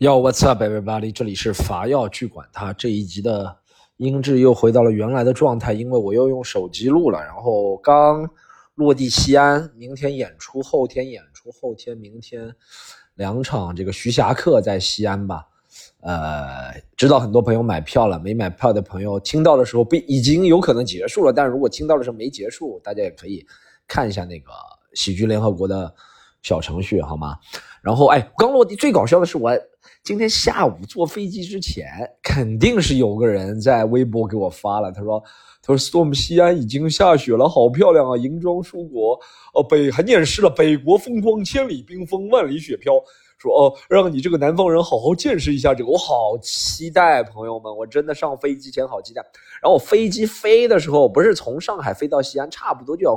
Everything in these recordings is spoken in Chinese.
Yo, what's up, everybody？这里是伐要去管它这一集的音质又回到了原来的状态，因为我又用手机录了。然后刚落地西安，明天演出，后天演出，后天明天两场这个徐霞客在西安吧。呃，知道很多朋友买票了，没买票的朋友听到的时候不已经有可能结束了，但如果听到的时候没结束，大家也可以看一下那个喜剧联合国的小程序，好吗？然后哎，刚落地，最搞笑的是我。今天下午坐飞机之前，肯定是有个人在微博给我发了。他说：“他说 Storm 西安已经下雪了，好漂亮啊！银装出国，哦北还念诗了，北国风光，千里冰封，万里雪飘。说哦，让你这个南方人好好见识一下这个，我好期待，朋友们，我真的上飞机前好期待。然后飞机飞的时候，不是从上海飞到西安，差不多就要。”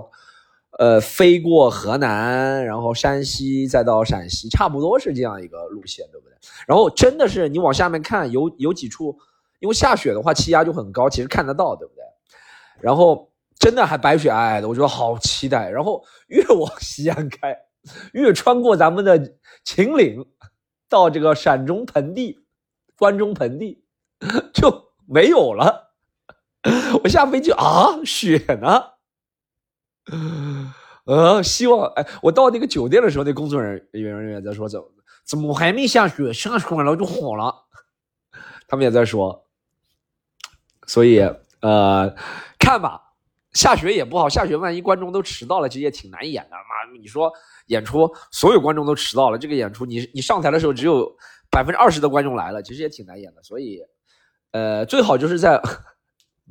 呃，飞过河南，然后山西，再到陕西，差不多是这样一个路线，对不对？然后真的是你往下面看，有有几处，因为下雪的话，气压就很高，其实看得到，对不对？然后真的还白雪皑皑的，我觉得好期待。然后 越往西安开，越穿过咱们的秦岭，到这个陕中盆地、关中盆地 就没有了。我下飞机啊，雪呢？呃，希望哎，我到那个酒店的时候，那工作人员人员在说怎怎么还没下雪，下雪了就好了。他们也在说，所以呃，看吧，下雪也不好，下雪万一观众都迟到了，其实也挺难演的妈。你说演出所有观众都迟到了，这个演出你你上台的时候只有百分之二十的观众来了，其实也挺难演的。所以呃，最好就是在。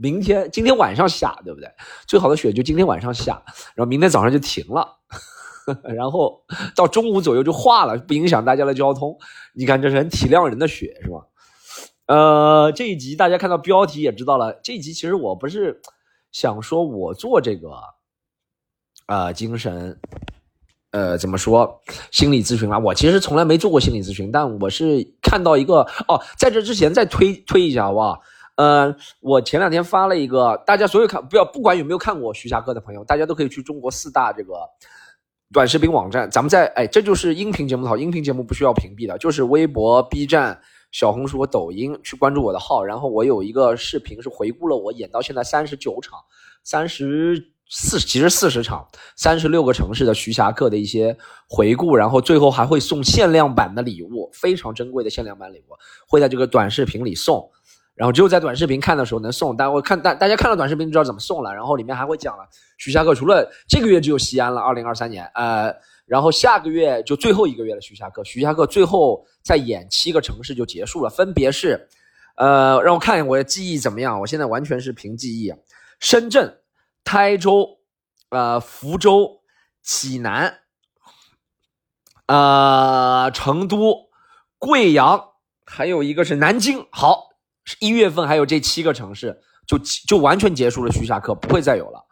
明天今天晚上下，对不对？最好的雪就今天晚上下，然后明天早上就停了，然后到中午左右就化了，不影响大家的交通。你看这是很体谅人的雪，是吧？呃，这一集大家看到标题也知道了。这一集其实我不是想说我做这个呃精神，呃，怎么说心理咨询啊？我其实从来没做过心理咨询，但我是看到一个哦，在这之前再推推一下好不好？呃，我前两天发了一个，大家所有看不要不管有没有看过徐霞客的朋友，大家都可以去中国四大这个短视频网站，咱们在哎，这就是音频节目好，音频节目不需要屏蔽的，就是微博、B 站、小红书抖音去关注我的号，然后我有一个视频是回顾了我演到现在三十九场、三十四其实四十场、三十六个城市的徐霞客的一些回顾，然后最后还会送限量版的礼物，非常珍贵的限量版礼物会在这个短视频里送。然后只有在短视频看的时候能送，但我看大大家看了短视频就知道怎么送了。然后里面还会讲了，徐霞客除了这个月只有西安了，二零二三年，呃，然后下个月就最后一个月的徐霞客，徐霞客最后再演七个城市就结束了，分别是，呃，让我看我的记忆怎么样，我现在完全是凭记忆，深圳、台州、呃，福州、济南、呃，成都、贵阳，还有一个是南京。好。一月份还有这七个城市，就就完全结束了徐霞客，不会再有了，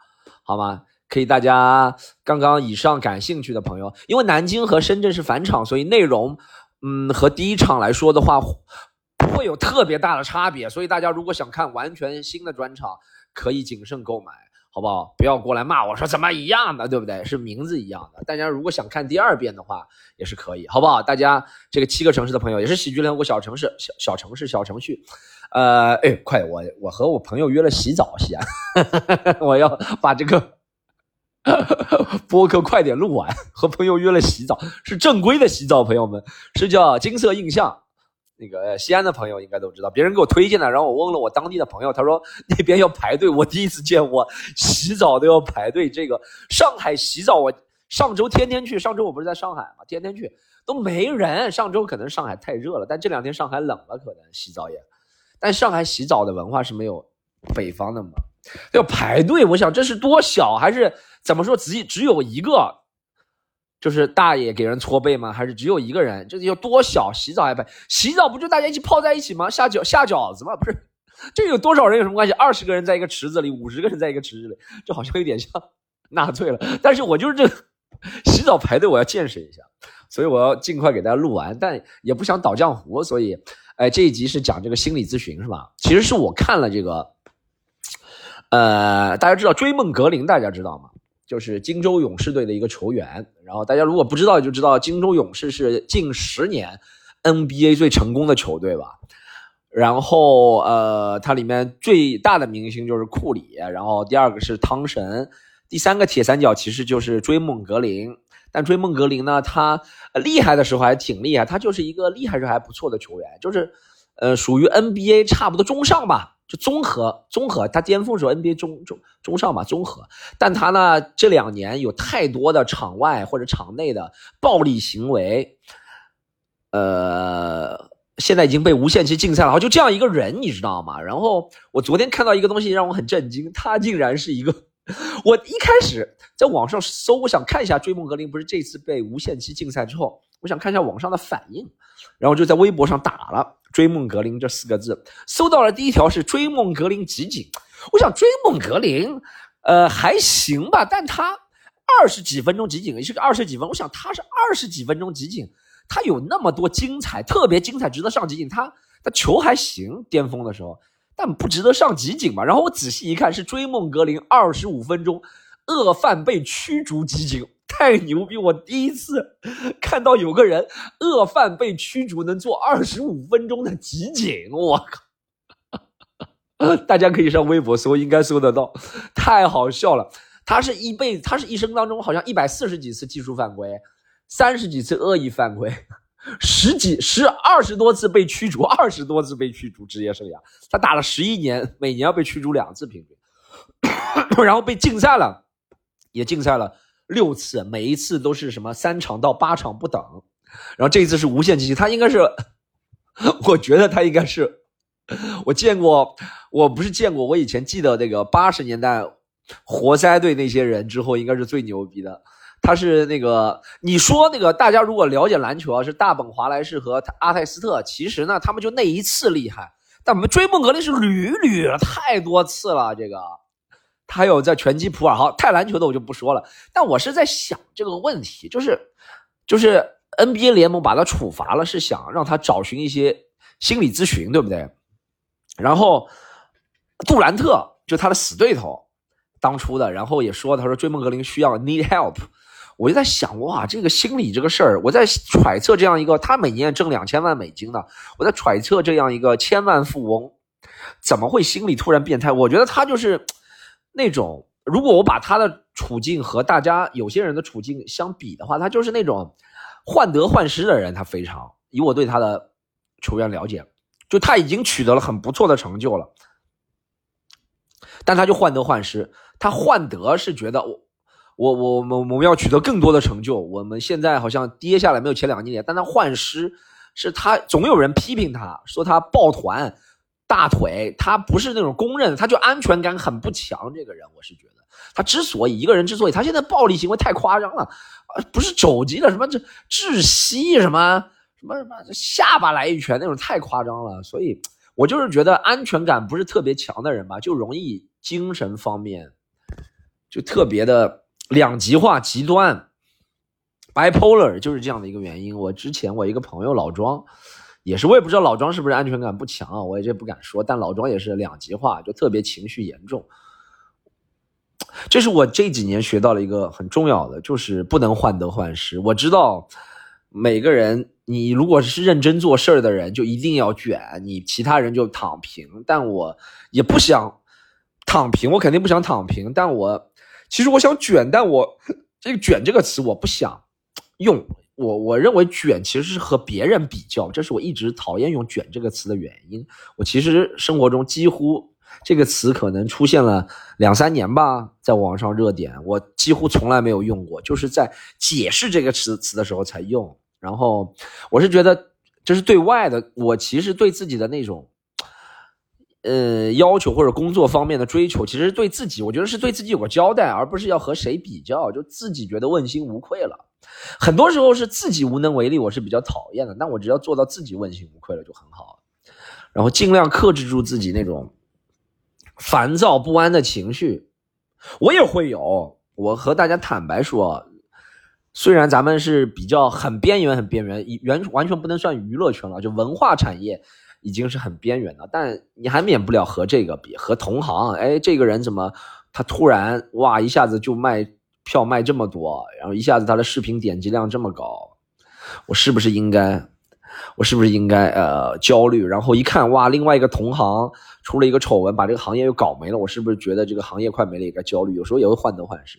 好吗？可以，大家刚刚以上感兴趣的朋友，因为南京和深圳是返场，所以内容，嗯，和第一场来说的话，不会有特别大的差别。所以大家如果想看完全新的专场，可以谨慎购买。好不好？不要过来骂我说怎么一样的，对不对？是名字一样的。大家如果想看第二遍的话，也是可以，好不好？大家这个七个城市的朋友，也是喜剧联合国小城市、小小城市、小程序。呃，哎，快，我我和我朋友约了洗澡，西安，我要把这个 播客快点录完。和朋友约了洗澡，是正规的洗澡，朋友们，是叫金色印象。那个西安的朋友应该都知道，别人给我推荐的，然后我问了我当地的朋友，他说那边要排队。我第一次见我洗澡都要排队。这个上海洗澡，我上周天天去。上周我不是在上海嘛，天天去都没人。上周可能上海太热了，但这两天上海冷了，可能洗澡也。但上海洗澡的文化是没有北方的嘛，要排队。我想这是多小，还是怎么说？只只有一个。就是大爷给人搓背吗？还是只有一个人？这有多小？洗澡还排？洗澡不就大家一起泡在一起吗？下饺下饺子吗？不是，这有多少人有什么关系？二十个人在一个池子里，五十个人在一个池子里，这好像有点像纳粹了。但是我就是这洗澡排队，我要见识一下，所以我要尽快给大家录完，但也不想倒浆糊，所以，哎，这一集是讲这个心理咨询是吧？其实是我看了这个，呃，大家知道追梦格林，大家知道吗？就是荆州勇士队的一个球员，然后大家如果不知道，就知道荆州勇士是近十年 NBA 最成功的球队吧。然后呃，它里面最大的明星就是库里，然后第二个是汤神，第三个铁三角其实就是追梦格林。但追梦格林呢，他厉害的时候还挺厉害，他就是一个厉害时候还不错的球员，就是呃属于 NBA 差不多中上吧。就综合综合，他巅峰时候 NBA 中中中上吧，综合。但他呢这两年有太多的场外或者场内的暴力行为，呃，现在已经被无限期禁赛了。就这样一个人，你知道吗？然后我昨天看到一个东西让我很震惊，他竟然是一个。我一开始在网上搜，我想看一下追梦格林不是这次被无限期禁赛之后，我想看一下网上的反应，然后就在微博上打了。追梦格林这四个字，搜到了第一条是追梦格林集锦。我想追梦格林，呃还行吧，但他二十几分钟集锦也是个二十几分。我想他是二十几分钟集锦，他有那么多精彩，特别精彩，值得上集锦。他他球还行，巅峰的时候，但不值得上集锦吧？然后我仔细一看，是追梦格林二十五分钟恶犯被驱逐集锦。太牛逼！我第一次看到有个人恶犯被驱逐能做二十五分钟的集锦，我靠！大家可以上微博搜，应该搜得到，太好笑了。他是一辈，他是一生当中好像一百四十几次技术犯规，三十几次恶意犯规，十几十二十多次被驱逐，二十多次被驱逐职业生涯。他打了十一年，每年要被驱逐两次平均，然后被禁赛了，也禁赛了。六次，每一次都是什么三场到八场不等，然后这一次是无限期，他应该是，我觉得他应该是，我见过，我不是见过，我以前记得那个八十年代活塞队那些人之后，应该是最牛逼的。他是那个，你说那个大家如果了解篮球啊，是大本华莱士和阿泰斯特，其实呢，他们就那一次厉害，但我们追梦格林是屡屡太多次了，这个。他还有在拳击普洱，好，太篮球的我就不说了。但我是在想这个问题，就是，就是 NBA 联盟把他处罚了，是想让他找寻一些心理咨询，对不对？然后杜兰特就他的死对头，当初的，然后也说，他说追梦格林需要 need help。我就在想，哇，这个心理这个事儿，我在揣测这样一个他每年挣两千万美金的，我在揣测这样一个千万富翁怎么会心理突然变态？我觉得他就是。那种，如果我把他的处境和大家有些人的处境相比的话，他就是那种患得患失的人。他非常，以我对他的球员了解，就他已经取得了很不错的成就了，但他就患得患失。他患得是觉得我，我，我，我们我们要取得更多的成就。我们现在好像跌下来没有前两年，但他换失是他总有人批评他说他抱团。大腿，他不是那种公认，他就安全感很不强。这个人，我是觉得，他之所以一个人之所以他现在暴力行为太夸张了，不是肘击的什么这窒息什么什么什么下巴来一拳那种太夸张了。所以我就是觉得安全感不是特别强的人吧，就容易精神方面就特别的两极化、极端，bipolar 就是这样的一个原因。我之前我一个朋友老庄。也是，我也不知道老庄是不是安全感不强啊，我也这不敢说。但老庄也是两极化，就特别情绪严重。这是我这几年学到了一个很重要的，就是不能患得患失。我知道每个人，你如果是认真做事儿的人，就一定要卷，你其他人就躺平。但我也不想躺平，我肯定不想躺平。但我其实我想卷，但我这个“卷”这个词我不想用。我我认为卷其实是和别人比较，这是我一直讨厌用卷这个词的原因。我其实生活中几乎这个词可能出现了两三年吧，在网上热点，我几乎从来没有用过，就是在解释这个词词的时候才用。然后我是觉得这是对外的，我其实对自己的那种，呃要求或者工作方面的追求，其实对自己，我觉得是对自己有个交代，而不是要和谁比较，就自己觉得问心无愧了。很多时候是自己无能为力，我是比较讨厌的。但我只要做到自己问心无愧了就很好，然后尽量克制住自己那种烦躁不安的情绪。我也会有，我和大家坦白说，虽然咱们是比较很边缘、很边缘，完完全不能算娱乐圈了，就文化产业已经是很边缘的。但你还免不了和这个比，和同行。哎，这个人怎么他突然哇一下子就卖。票卖这么多，然后一下子他的视频点击量这么高，我是不是应该我是不是应该呃焦虑？然后一看哇，另外一个同行出了一个丑闻，把这个行业又搞没了，我是不是觉得这个行业快没了也该焦虑？有时候也会患得患失，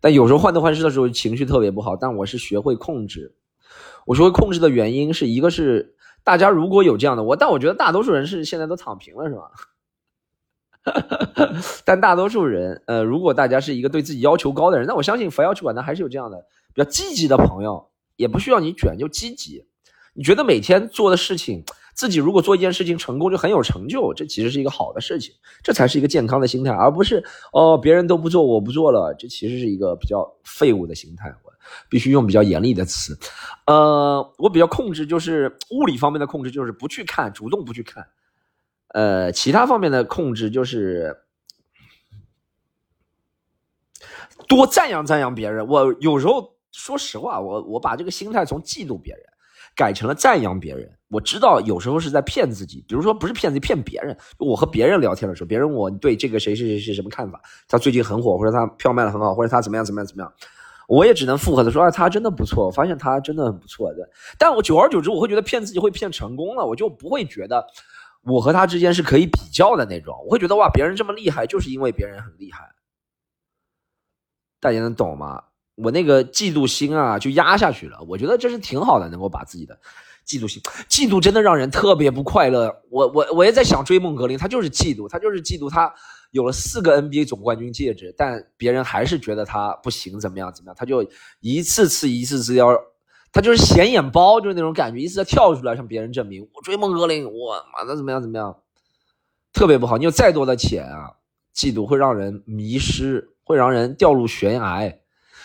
但有时候患得患失的时候情绪特别不好。但我是学会控制，我学会控制的原因是一个是大家如果有这样的我，但我觉得大多数人是现在都躺平了，是吧？但大多数人，呃，如果大家是一个对自己要求高的人，那我相信佛要去管的还是有这样的比较积极的朋友，也不需要你卷，就积极。你觉得每天做的事情，自己如果做一件事情成功就很有成就，这其实是一个好的事情，这才是一个健康的心态，而不是哦别人都不做我不做了，这其实是一个比较废物的心态。我必须用比较严厉的词，呃，我比较控制，就是物理方面的控制，就是不去看，主动不去看。呃，其他方面的控制就是多赞扬赞扬别人。我有时候说实话，我我把这个心态从嫉妒别人改成了赞扬别人。我知道有时候是在骗自己，比如说不是骗自己，骗别人。我和别人聊天的时候，别人问我对这个谁谁谁谁什么看法？他最近很火，或者他票卖的很好，或者他怎么样怎么样怎么样，我也只能附和的说，啊，他真的不错，我发现他真的很不错的。但我久而久之，我会觉得骗自己会骗成功了，我就不会觉得。我和他之间是可以比较的那种，我会觉得哇，别人这么厉害，就是因为别人很厉害。大家能懂吗？我那个嫉妒心啊，就压下去了。我觉得这是挺好的，能够把自己的嫉妒心，嫉妒真的让人特别不快乐。我我我也在想，追梦格林他就是嫉妒，他就是嫉妒他有了四个 NBA 总冠军戒指，但别人还是觉得他不行，怎么样怎么样，他就一次次一次次要。他就是显眼包，就是那种感觉，一次要跳出来向别人证明我追梦格林，我妈的怎么样怎么样，特别不好。你有再多的钱啊，嫉妒会让人迷失，会让人掉入悬崖。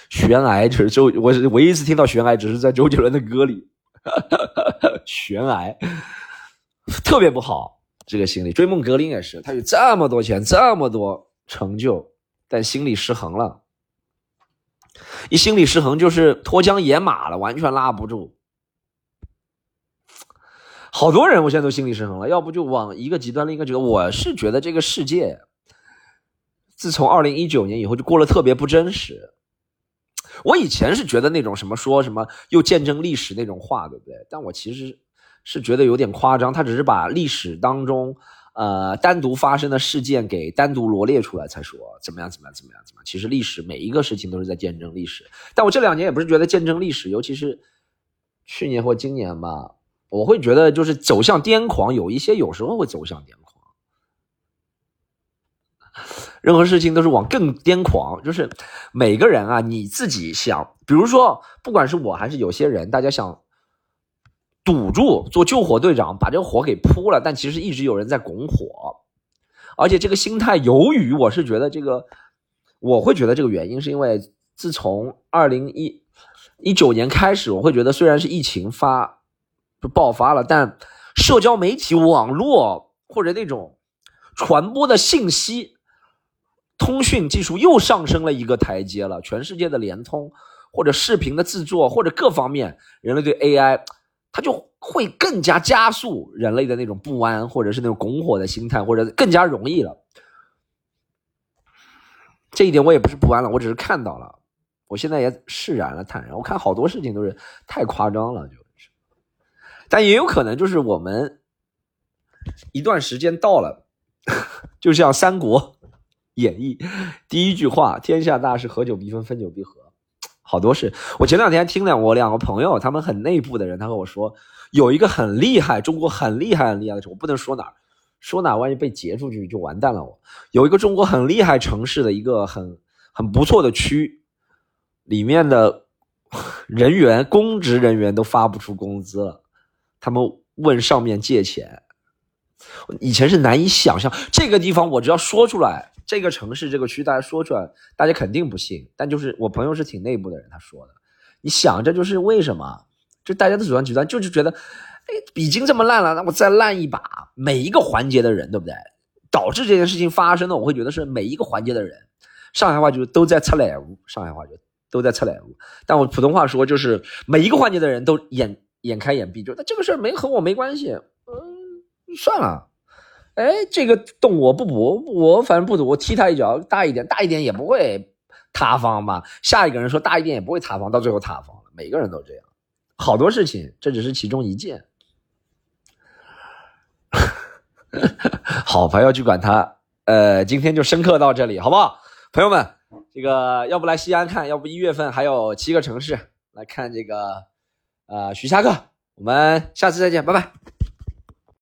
悬崖就是周，我唯一一次听到悬崖，只是在周杰伦的歌里。悬崖特别不好，这个心理。追梦格林也是，他有这么多钱，这么多成就，但心理失衡了。一心理失衡就是脱缰野马了，完全拉不住。好多人我现在都心理失衡了，要不就往一个极端，另一个极端。我是觉得这个世界，自从二零一九年以后就过得特别不真实。我以前是觉得那种什么说什么又见证历史那种话，对不对？但我其实是觉得有点夸张，他只是把历史当中。呃，单独发生的事件给单独罗列出来才说怎么样怎么样怎么样怎么样。其实历史每一个事情都是在见证历史。但我这两年也不是觉得见证历史，尤其是去年或今年吧，我会觉得就是走向癫狂，有一些有时候会走向癫狂。任何事情都是往更癫狂，就是每个人啊，你自己想，比如说，不管是我还是有些人，大家想。堵住做救火队长，把这个火给扑了，但其实一直有人在拱火，而且这个心态，由于我是觉得这个，我会觉得这个原因是因为自从二零一一九年开始，我会觉得虽然是疫情发爆发了，但社交媒体网络或者那种传播的信息通讯技术又上升了一个台阶了，全世界的联通或者视频的制作或者各方面，人类对 AI。他就会更加加速人类的那种不安，或者是那种拱火的心态，或者更加容易了。这一点我也不是不安了，我只是看到了，我现在也释然了，坦然。我看好多事情都是太夸张了，就是，但也有可能就是我们一段时间到了，就像《三国演义》第一句话：“天下大事，合久必分，分久必合。”好多事，我前两天听了我两个朋友，他们很内部的人，他和我说，有一个很厉害，中国很厉害很厉害的城，我不能说哪儿，说哪万一被截出去就完蛋了。我有一个中国很厉害城市的一个很很不错的区，里面的人员公职人员都发不出工资了，他们问上面借钱，以前是难以想象，这个地方我只要说出来。这个城市这个区，大家说出来，大家肯定不信。但就是我朋友是挺内部的人，他说的。你想，这就是为什么？就大家都主观极端，就是觉得，哎，已经这么烂了，那我再烂一把。每一个环节的人，对不对？导致这件事情发生的，我会觉得是每一个环节的人。上海话就都在擦脸污，上海话就都在擦脸污。但我普通话说就是每一个环节的人都眼眼开眼闭，就那这个事儿没和我没关系，嗯，算了。哎，这个洞我不补，我反正不堵，我踢他一脚大一点，大一点也不会塌方吧？下一个人说大一点也不会塌方，到最后塌方了。每个人都这样，好多事情，这只是其中一件。好，不要去管他。呃，今天就深刻到这里，好不好？朋友们，这个要不来西安看，要不一月份还有七个城市来看这个，呃，徐霞客。我们下次再见，拜拜。